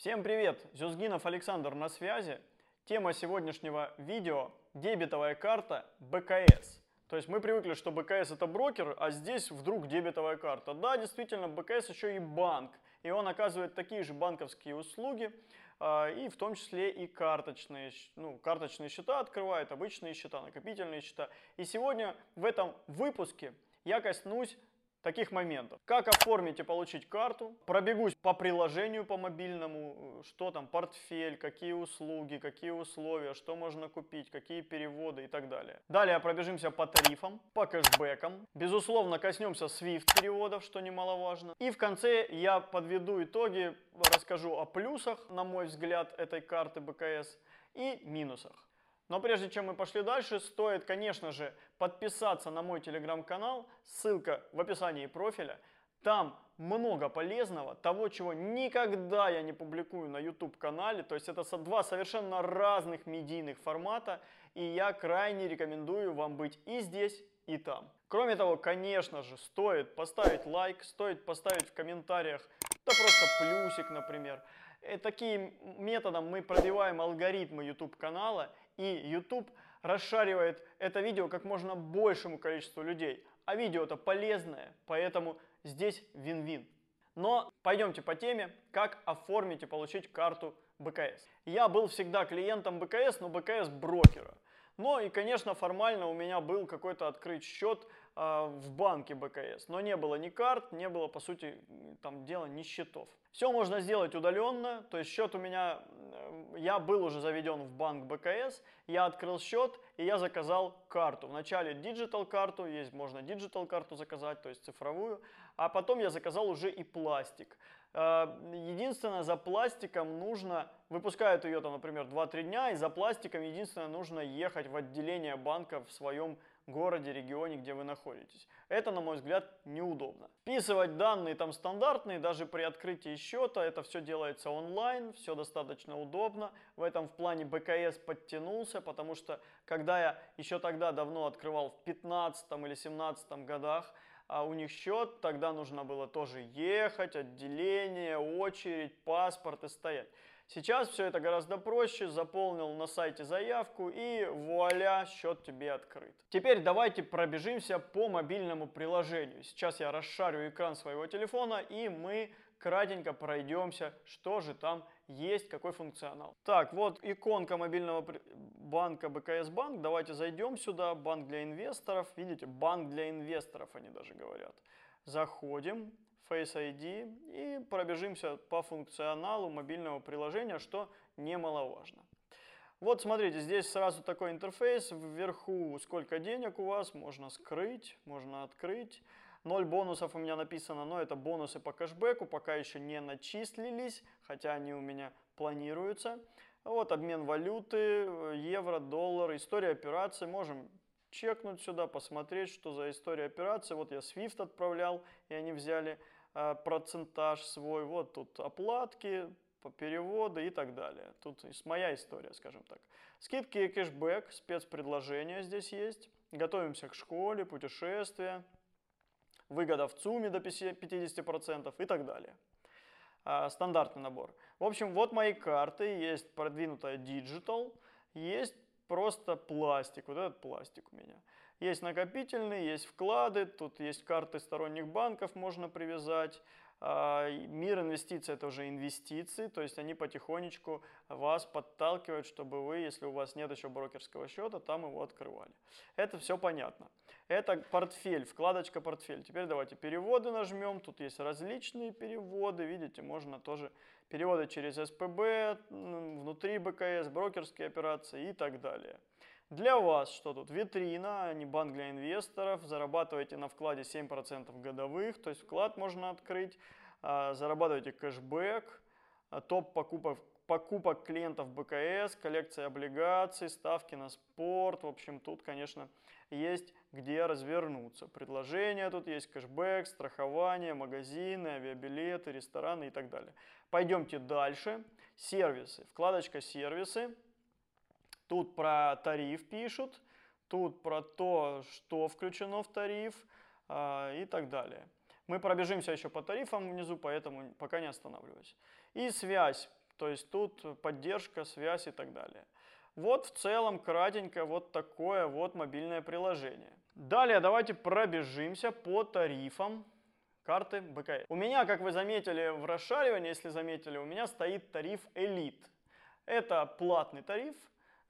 Всем привет! Зюзгинов Александр на связи. Тема сегодняшнего видео – дебетовая карта БКС. То есть мы привыкли, что БКС это брокер, а здесь вдруг дебетовая карта. Да, действительно, БКС еще и банк. И он оказывает такие же банковские услуги, а, и в том числе и карточные, ну, карточные счета открывает, обычные счета, накопительные счета. И сегодня в этом выпуске я коснусь таких моментов. Как оформить и получить карту, пробегусь по приложению по мобильному, что там, портфель, какие услуги, какие условия, что можно купить, какие переводы и так далее. Далее пробежимся по тарифам, по кэшбэкам, безусловно коснемся SWIFT переводов, что немаловажно. И в конце я подведу итоги, расскажу о плюсах, на мой взгляд, этой карты БКС и минусах. Но прежде чем мы пошли дальше, стоит, конечно же, подписаться на мой телеграм-канал, ссылка в описании профиля. Там много полезного, того, чего никогда я не публикую на YouTube-канале. То есть это два совершенно разных медийных формата, и я крайне рекомендую вам быть и здесь, и там. Кроме того, конечно же, стоит поставить лайк, стоит поставить в комментариях, да просто плюсик, например. И э, таким методом мы пробиваем алгоритмы YouTube канала, и YouTube расшаривает это видео как можно большему количеству людей. А видео это полезное, поэтому здесь вин-вин. Но пойдемте по теме, как оформить и получить карту БКС. Я был всегда клиентом БКС, но БКС брокера. Но и, конечно, формально у меня был какой-то открыт счет э, в банке БКС. Но не было ни карт, не было, по сути, там дела ни счетов. Все можно сделать удаленно, то есть счет у меня, я был уже заведен в банк БКС, я открыл счет и я заказал карту. Вначале digital карту, есть можно digital карту заказать, то есть цифровую, а потом я заказал уже и пластик. Э, единственное, за пластиком нужно, выпускают ее там, например, 2-3 дня, и за пластиком единственное нужно ехать в отделение банка в своем городе, регионе, где вы находитесь. Это, на мой взгляд, неудобно. Вписывать данные там стандартные, даже при открытии счета, это все делается онлайн, все достаточно удобно. В этом в плане БКС подтянулся, потому что когда я еще тогда давно открывал в 15 или 17 годах, а у них счет, тогда нужно было тоже ехать, отделение, очередь, паспорт и стоять. Сейчас все это гораздо проще, заполнил на сайте заявку и вуаля, счет тебе открыт. Теперь давайте пробежимся по мобильному приложению. Сейчас я расшарю экран своего телефона и мы кратенько пройдемся, что же там есть, какой функционал. Так, вот иконка мобильного банка БКС Банк. Давайте зайдем сюда. Банк для инвесторов. Видите, банк для инвесторов они даже говорят. Заходим, Face ID и пробежимся по функционалу мобильного приложения, что немаловажно. Вот смотрите, здесь сразу такой интерфейс. Вверху сколько денег у вас, можно скрыть, можно открыть. 0 бонусов у меня написано, но это бонусы по кэшбэку, пока еще не начислились, хотя они у меня планируются. Вот обмен валюты, евро, доллар, история операций. Можем чекнуть сюда, посмотреть, что за история операций. Вот я SWIFT отправлял, и они взяли э, процентаж свой. Вот тут оплатки, переводы и так далее. Тут моя история, скажем так. Скидки и кэшбэк, спецпредложения здесь есть. Готовимся к школе, путешествия выгода в ЦУМе до 50% и так далее. А, стандартный набор. В общем, вот мои карты, есть продвинутая Digital, есть просто пластик, вот этот пластик у меня. Есть накопительный, есть вклады, тут есть карты сторонних банков можно привязать, а, мир инвестиций – это уже инвестиции, то есть они потихонечку вас подталкивают, чтобы вы, если у вас нет еще брокерского счета, там его открывали. Это все понятно. Это портфель, вкладочка портфель. Теперь давайте переводы нажмем. Тут есть различные переводы. Видите, можно тоже переводы через СПБ, внутри БКС, брокерские операции и так далее. Для вас что тут? Витрина, а не банк для инвесторов. Зарабатываете на вкладе 7% годовых, то есть вклад можно открыть. А, зарабатываете кэшбэк, а, топ покупок, покупок клиентов БКС, коллекция облигаций, ставки на спорт. В общем, тут, конечно, есть где развернуться. Предложения тут есть, кэшбэк, страхование, магазины, авиабилеты, рестораны и так далее. Пойдемте дальше. Сервисы. Вкладочка «Сервисы». Тут про тариф пишут, тут про то, что включено в тариф э, и так далее. Мы пробежимся еще по тарифам внизу, поэтому пока не останавливаюсь. И связь. То есть тут поддержка, связь и так далее. Вот в целом кратенько вот такое вот мобильное приложение. Далее давайте пробежимся по тарифам карты БКС. У меня, как вы заметили в расшаривании, если заметили, у меня стоит тариф Elite. Это платный тариф,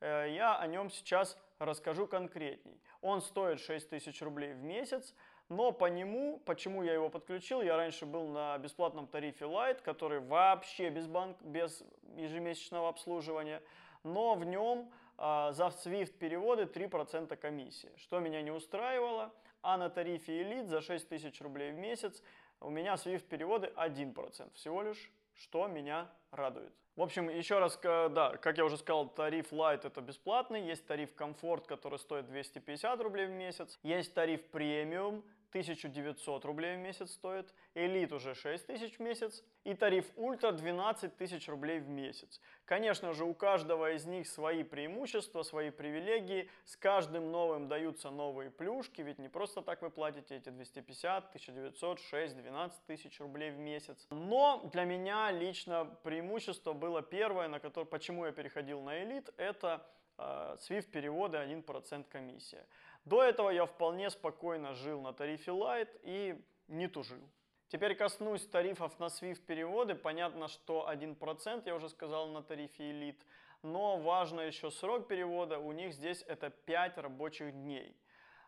э, я о нем сейчас расскажу конкретней. Он стоит 6000 рублей в месяц, но по нему, почему я его подключил, я раньше был на бесплатном тарифе Lite, который вообще без, банк, без ежемесячного обслуживания, но в нем а, за SWIFT переводы 3% комиссии, что меня не устраивало, а на тарифе Elite за 6000 рублей в месяц у меня SWIFT переводы 1% всего лишь, что меня радует. В общем, еще раз, да, как я уже сказал, тариф Light это бесплатный, есть тариф Комфорт, который стоит 250 рублей в месяц, есть тариф Премиум, 1900 рублей в месяц стоит, Элит уже 6000 в месяц и тариф Ультра 12 тысяч рублей в месяц. Конечно же, у каждого из них свои преимущества, свои привилегии, с каждым новым даются новые плюшки, ведь не просто так вы платите эти 250, 1900, 6, 12 тысяч рублей в месяц. Но для меня лично преимущество было первое, на которое, почему я переходил на Элит, это SWIFT переводы 1% комиссия. До этого я вполне спокойно жил на тарифе Light и не тужил. Теперь коснусь тарифов на SWIFT переводы. Понятно, что 1% я уже сказал на тарифе Elite, но важно еще срок перевода. У них здесь это 5 рабочих дней.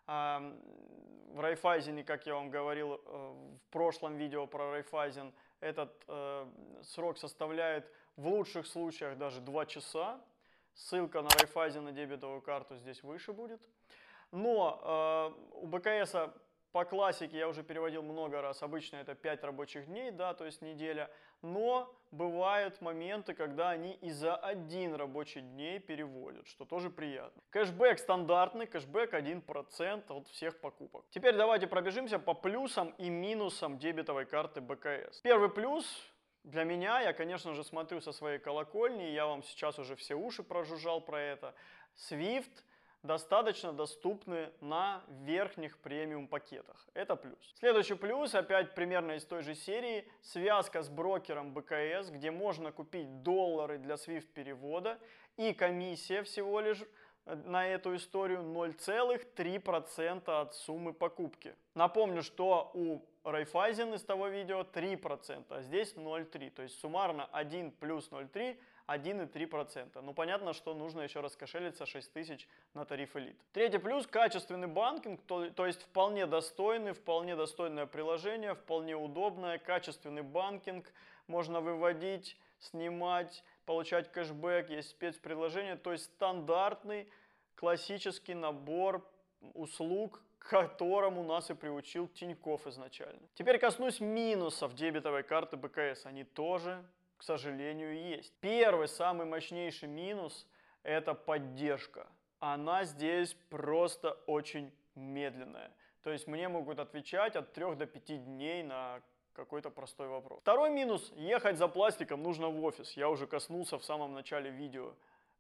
В Райфайзене, как я вам говорил э, в прошлом видео про Райфайзен, этот э, срок составляет в лучших случаях даже 2 часа. Ссылка на Райфайзен на дебетовую карту здесь выше будет. Но э, у БКС по классике я уже переводил много раз. Обычно это 5 рабочих дней, да, то есть неделя. Но бывают моменты, когда они и за один рабочий день переводят, что тоже приятно. Кэшбэк стандартный, кэшбэк 1% от всех покупок. Теперь давайте пробежимся по плюсам и минусам дебетовой карты БКС. Первый плюс для меня, я, конечно же, смотрю со своей колокольни, я вам сейчас уже все уши прожужжал про это. Swift – достаточно доступны на верхних премиум пакетах. Это плюс. Следующий плюс, опять примерно из той же серии, связка с брокером БКС, где можно купить доллары для SWIFT перевода и комиссия всего лишь э, на эту историю 0,3% от суммы покупки. Напомню, что у Райфайзен из того видео 3%, а здесь 0,3%. То есть суммарно 1 плюс 0,3 1,3%. Ну, понятно, что нужно еще раскошелиться 6 тысяч на тариф элит. Третий плюс – качественный банкинг, то, то есть вполне достойный, вполне достойное приложение, вполне удобное, качественный банкинг. Можно выводить, снимать, получать кэшбэк, есть спецприложение, то есть стандартный классический набор услуг, которому нас и приучил Тиньков изначально. Теперь коснусь минусов дебетовой карты БКС. Они тоже к сожалению, есть. Первый, самый мощнейший минус – это поддержка. Она здесь просто очень медленная. То есть мне могут отвечать от 3 до 5 дней на какой-то простой вопрос. Второй минус – ехать за пластиком нужно в офис. Я уже коснулся в самом начале видео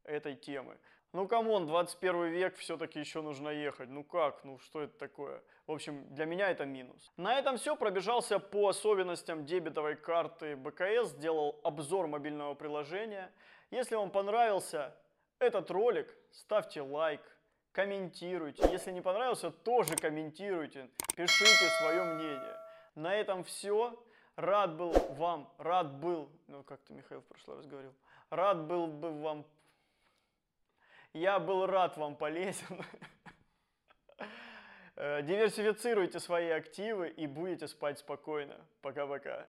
этой темы. Ну, come on, 21 век, все-таки еще нужно ехать. Ну как, ну что это такое? В общем, для меня это минус. На этом все. Пробежался по особенностям дебетовой карты БКС, сделал обзор мобильного приложения. Если вам понравился этот ролик, ставьте лайк, комментируйте. Если не понравился, тоже комментируйте, пишите свое мнение. На этом все. Рад был вам, рад был, ну как ты, Михаил, в прошлый раз говорил, рад был бы вам я был рад вам полезен. Э, диверсифицируйте свои активы и будете спать спокойно. Пока-пока.